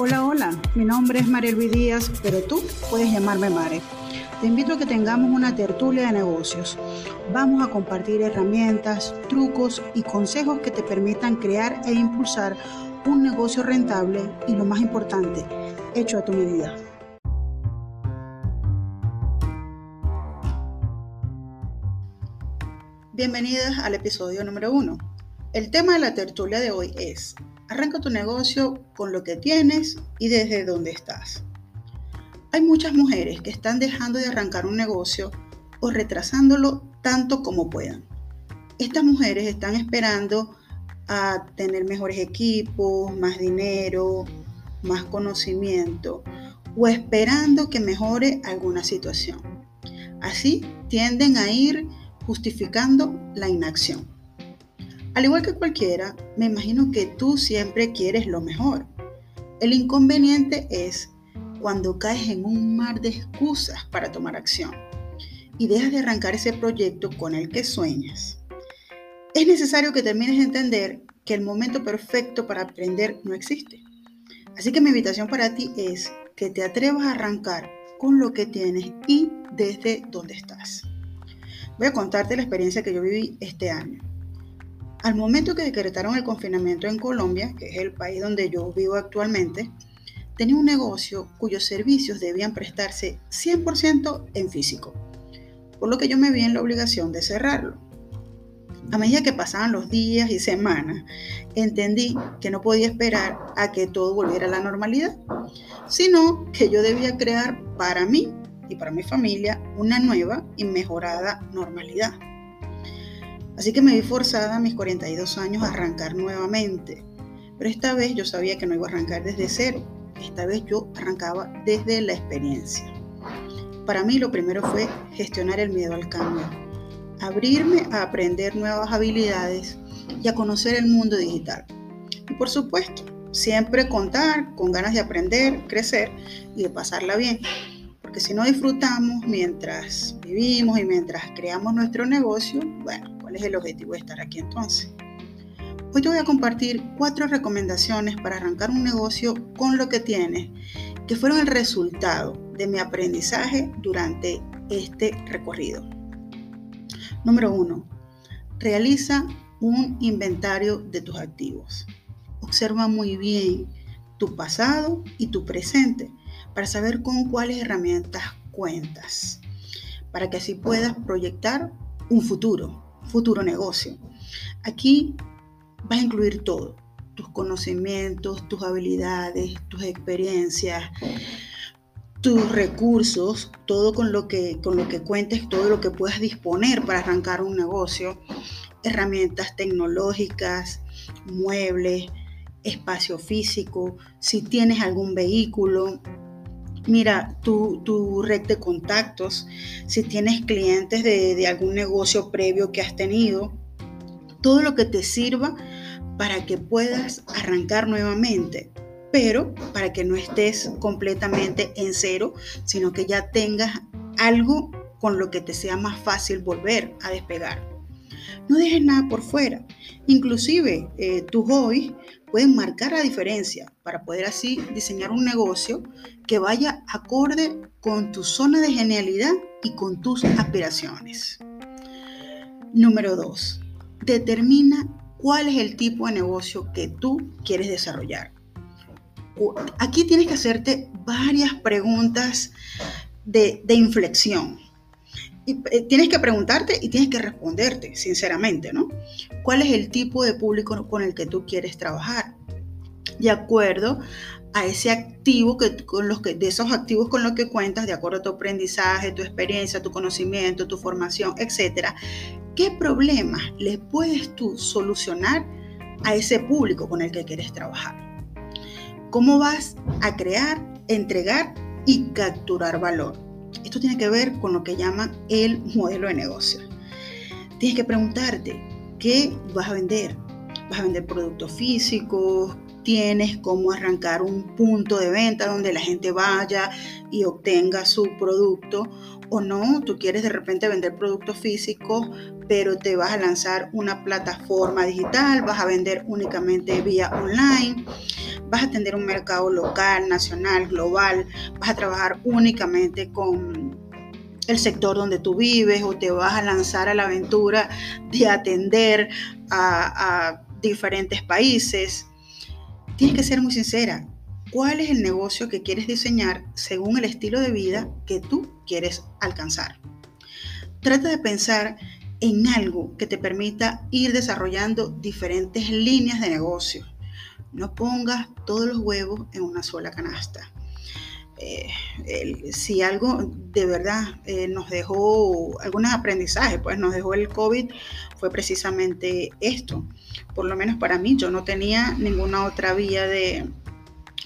Hola, hola, mi nombre es María Luis Díaz, pero tú puedes llamarme Mare. Te invito a que tengamos una tertulia de negocios. Vamos a compartir herramientas, trucos y consejos que te permitan crear e impulsar un negocio rentable y lo más importante, hecho a tu medida. Bienvenidas al episodio número uno. El tema de la tertulia de hoy es Arranca tu negocio con lo que tienes y desde donde estás. Hay muchas mujeres que están dejando de arrancar un negocio o retrasándolo tanto como puedan. Estas mujeres están esperando a tener mejores equipos, más dinero, más conocimiento o esperando que mejore alguna situación. Así tienden a ir justificando la inacción. Al igual que cualquiera, me imagino que tú siempre quieres lo mejor. El inconveniente es cuando caes en un mar de excusas para tomar acción y dejas de arrancar ese proyecto con el que sueñas. Es necesario que termines de entender que el momento perfecto para aprender no existe. Así que mi invitación para ti es que te atrevas a arrancar con lo que tienes y desde donde estás. Voy a contarte la experiencia que yo viví este año. Al momento que decretaron el confinamiento en Colombia, que es el país donde yo vivo actualmente, tenía un negocio cuyos servicios debían prestarse 100% en físico, por lo que yo me vi en la obligación de cerrarlo. A medida que pasaban los días y semanas, entendí que no podía esperar a que todo volviera a la normalidad, sino que yo debía crear para mí y para mi familia una nueva y mejorada normalidad. Así que me vi forzada a mis 42 años a arrancar nuevamente. Pero esta vez yo sabía que no iba a arrancar desde cero. Esta vez yo arrancaba desde la experiencia. Para mí lo primero fue gestionar el miedo al cambio. Abrirme a aprender nuevas habilidades y a conocer el mundo digital. Y por supuesto, siempre contar con ganas de aprender, crecer y de pasarla bien. Porque si no disfrutamos mientras vivimos y mientras creamos nuestro negocio, bueno, ¿Cuál es el objetivo de estar aquí entonces? Hoy te voy a compartir cuatro recomendaciones para arrancar un negocio con lo que tienes, que fueron el resultado de mi aprendizaje durante este recorrido. Número uno, realiza un inventario de tus activos. Observa muy bien tu pasado y tu presente para saber con cuáles herramientas cuentas, para que así puedas proyectar un futuro, futuro negocio. Aquí vas a incluir todo, tus conocimientos, tus habilidades, tus experiencias, tus recursos, todo con lo que con lo que cuentes, todo lo que puedas disponer para arrancar un negocio, herramientas tecnológicas, muebles, espacio físico, si tienes algún vehículo, mira tu, tu, red de contactos, si tienes clientes de, algún negocio previo que has tenido, todo lo que te sirva para que puedas arrancar nuevamente, pero para que no estés completamente en cero, sino que ya tengas algo con lo que te sea más fácil volver a despegar. No dejes nada por fuera. Inclusive eh, tus hobbies pueden marcar la diferencia para poder así diseñar un negocio que vaya acorde con tu zona de genialidad y con tus aspiraciones. Número 2. Determina cuál es el tipo de negocio que tú quieres desarrollar. Aquí tienes que hacerte varias preguntas de, de inflexión. Eh, tienes que preguntarte y tienes que responderte, sinceramente, ¿no? ¿Cuál es el tipo de público con el que tú quieres trabajar? De acuerdo a ese activo con los que, de esos activos con los que cuentas, de acuerdo a tu aprendizaje, tu experiencia, tu conocimiento, tu formación, etcétera, ¿qué problemas le puedes tú solucionar a ese público con el que quieres trabajar? ¿Cómo vas a crear, entregar y capturar valor? Esto tiene que ver con lo que llaman el modelo de negocio. Tienes que preguntarte, ¿qué vas a vender? ¿Vas a vender productos físicos? ¿Tienes cómo arrancar un punto de venta donde la gente vaya y obtenga su producto? ¿O no? Tú quieres de repente vender productos físicos, pero te vas a lanzar una plataforma digital, vas a vender únicamente vía online vas a atender un mercado local, nacional, global, vas a trabajar únicamente con el sector donde tú vives o te vas a lanzar a la aventura de atender a, diferentes países. Tienes que ser muy sincera. ¿Cuál es el negocio que quieres diseñar según el estilo de vida que tú quieres alcanzar? Trata de pensar en algo que te permita ir desarrollando diferentes líneas de negocio. No pongas todos los huevos en una sola canasta. Eh, si algo de verdad eh, nos dejó algunos aprendizajes, pues nos dejó el COVID, fue precisamente esto. Por lo menos para mí, yo no tenía ninguna otra vía de,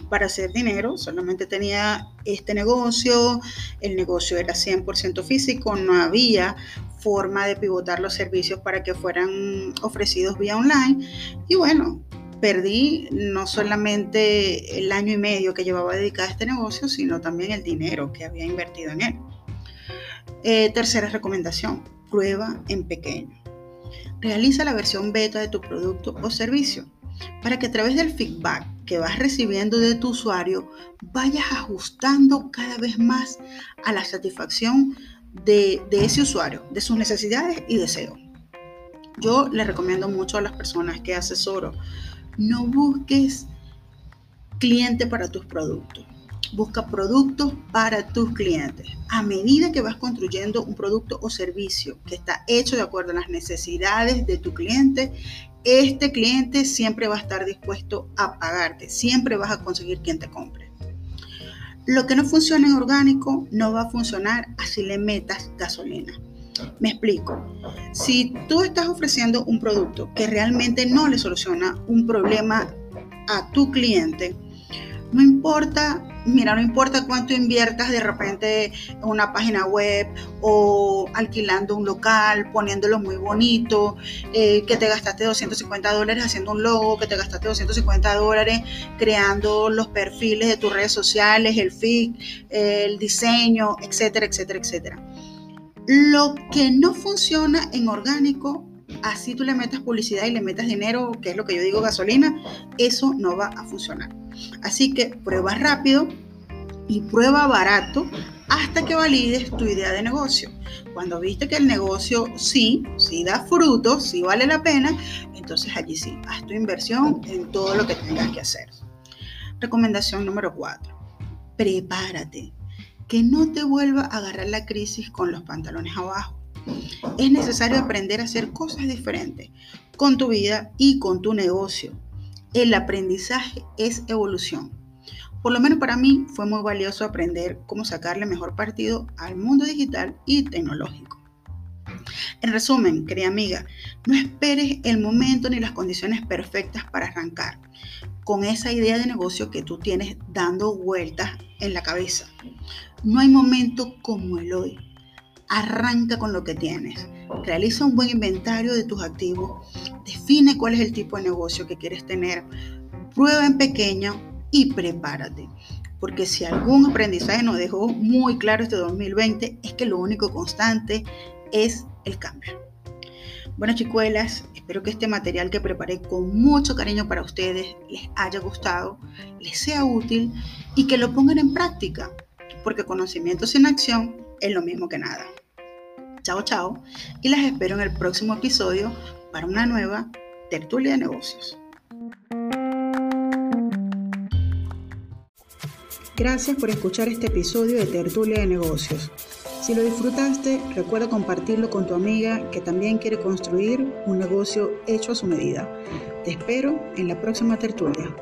para hacer dinero, solamente tenía este negocio, el negocio era 100% físico, no había forma de pivotar los servicios para que fueran ofrecidos vía online y bueno, perdí no solamente el año y medio que llevaba dedicado a este negocio, sino también el dinero que había invertido en él. Eh, tercera recomendación, prueba en pequeño. Realiza la versión beta de tu producto o servicio para que a través del feedback que vas recibiendo de tu usuario vayas ajustando cada vez más a la satisfacción de, de ese usuario, de sus necesidades y deseos. Yo le recomiendo mucho a las personas que asesoro no busques cliente para tus productos. Busca productos para tus clientes. A medida que vas construyendo un producto o servicio que está hecho de acuerdo a las necesidades de tu cliente, este cliente siempre va a estar dispuesto a pagarte. Siempre vas a conseguir quien te compre. Lo que no funciona en orgánico no va a funcionar así le metas gasolina. Me explico. Si tú estás ofreciendo un producto que realmente no le soluciona un problema a tu cliente, no importa, mira, no importa cuánto inviertas de repente en una página web o alquilando un local, poniéndolo muy bonito, eh, que te gastaste 250 dólares haciendo un logo, que te gastaste 250 dólares creando los perfiles de tus redes sociales, el feed, el diseño, etcétera, etcétera, etcétera. Lo que no funciona en orgánico, así tú le metas publicidad y le metas dinero, que es lo que yo digo gasolina, eso no va a funcionar. Así que prueba rápido y prueba barato hasta que valides tu idea de negocio. Cuando viste que el negocio sí, sí da frutos, sí vale la pena, entonces allí sí, haz tu inversión en todo lo que tengas que hacer. Recomendación número 4. Prepárate que no te vuelva a agarrar la crisis con los pantalones abajo. Es necesario aprender a hacer cosas diferentes con tu vida y con tu negocio. El aprendizaje es evolución. Por lo menos para mí fue muy valioso aprender cómo sacarle mejor partido al mundo digital y tecnológico. En resumen, querida amiga, no esperes el momento ni las condiciones perfectas para arrancar con esa idea de negocio que tú tienes dando vueltas en la cabeza. No hay momento como el hoy. Arranca con lo que tienes. Realiza un buen inventario de tus activos. Define cuál es el tipo de negocio que quieres tener. Prueba en pequeño y prepárate. Porque si algún aprendizaje nos dejó muy claro este 2020 es que lo único constante es el cambio. Bueno, chicuelas, espero que este material que preparé con mucho cariño para ustedes les haya gustado, les sea útil y que lo pongan en práctica, porque conocimiento sin acción es lo mismo que nada. Chao, chao, y las espero en el próximo episodio para una nueva tertulia de negocios. Gracias por escuchar este episodio de Tertulia de Negocios. Si lo disfrutaste, recuerda compartirlo con tu amiga que también quiere construir un negocio hecho a su medida. Te espero en la próxima tertulia.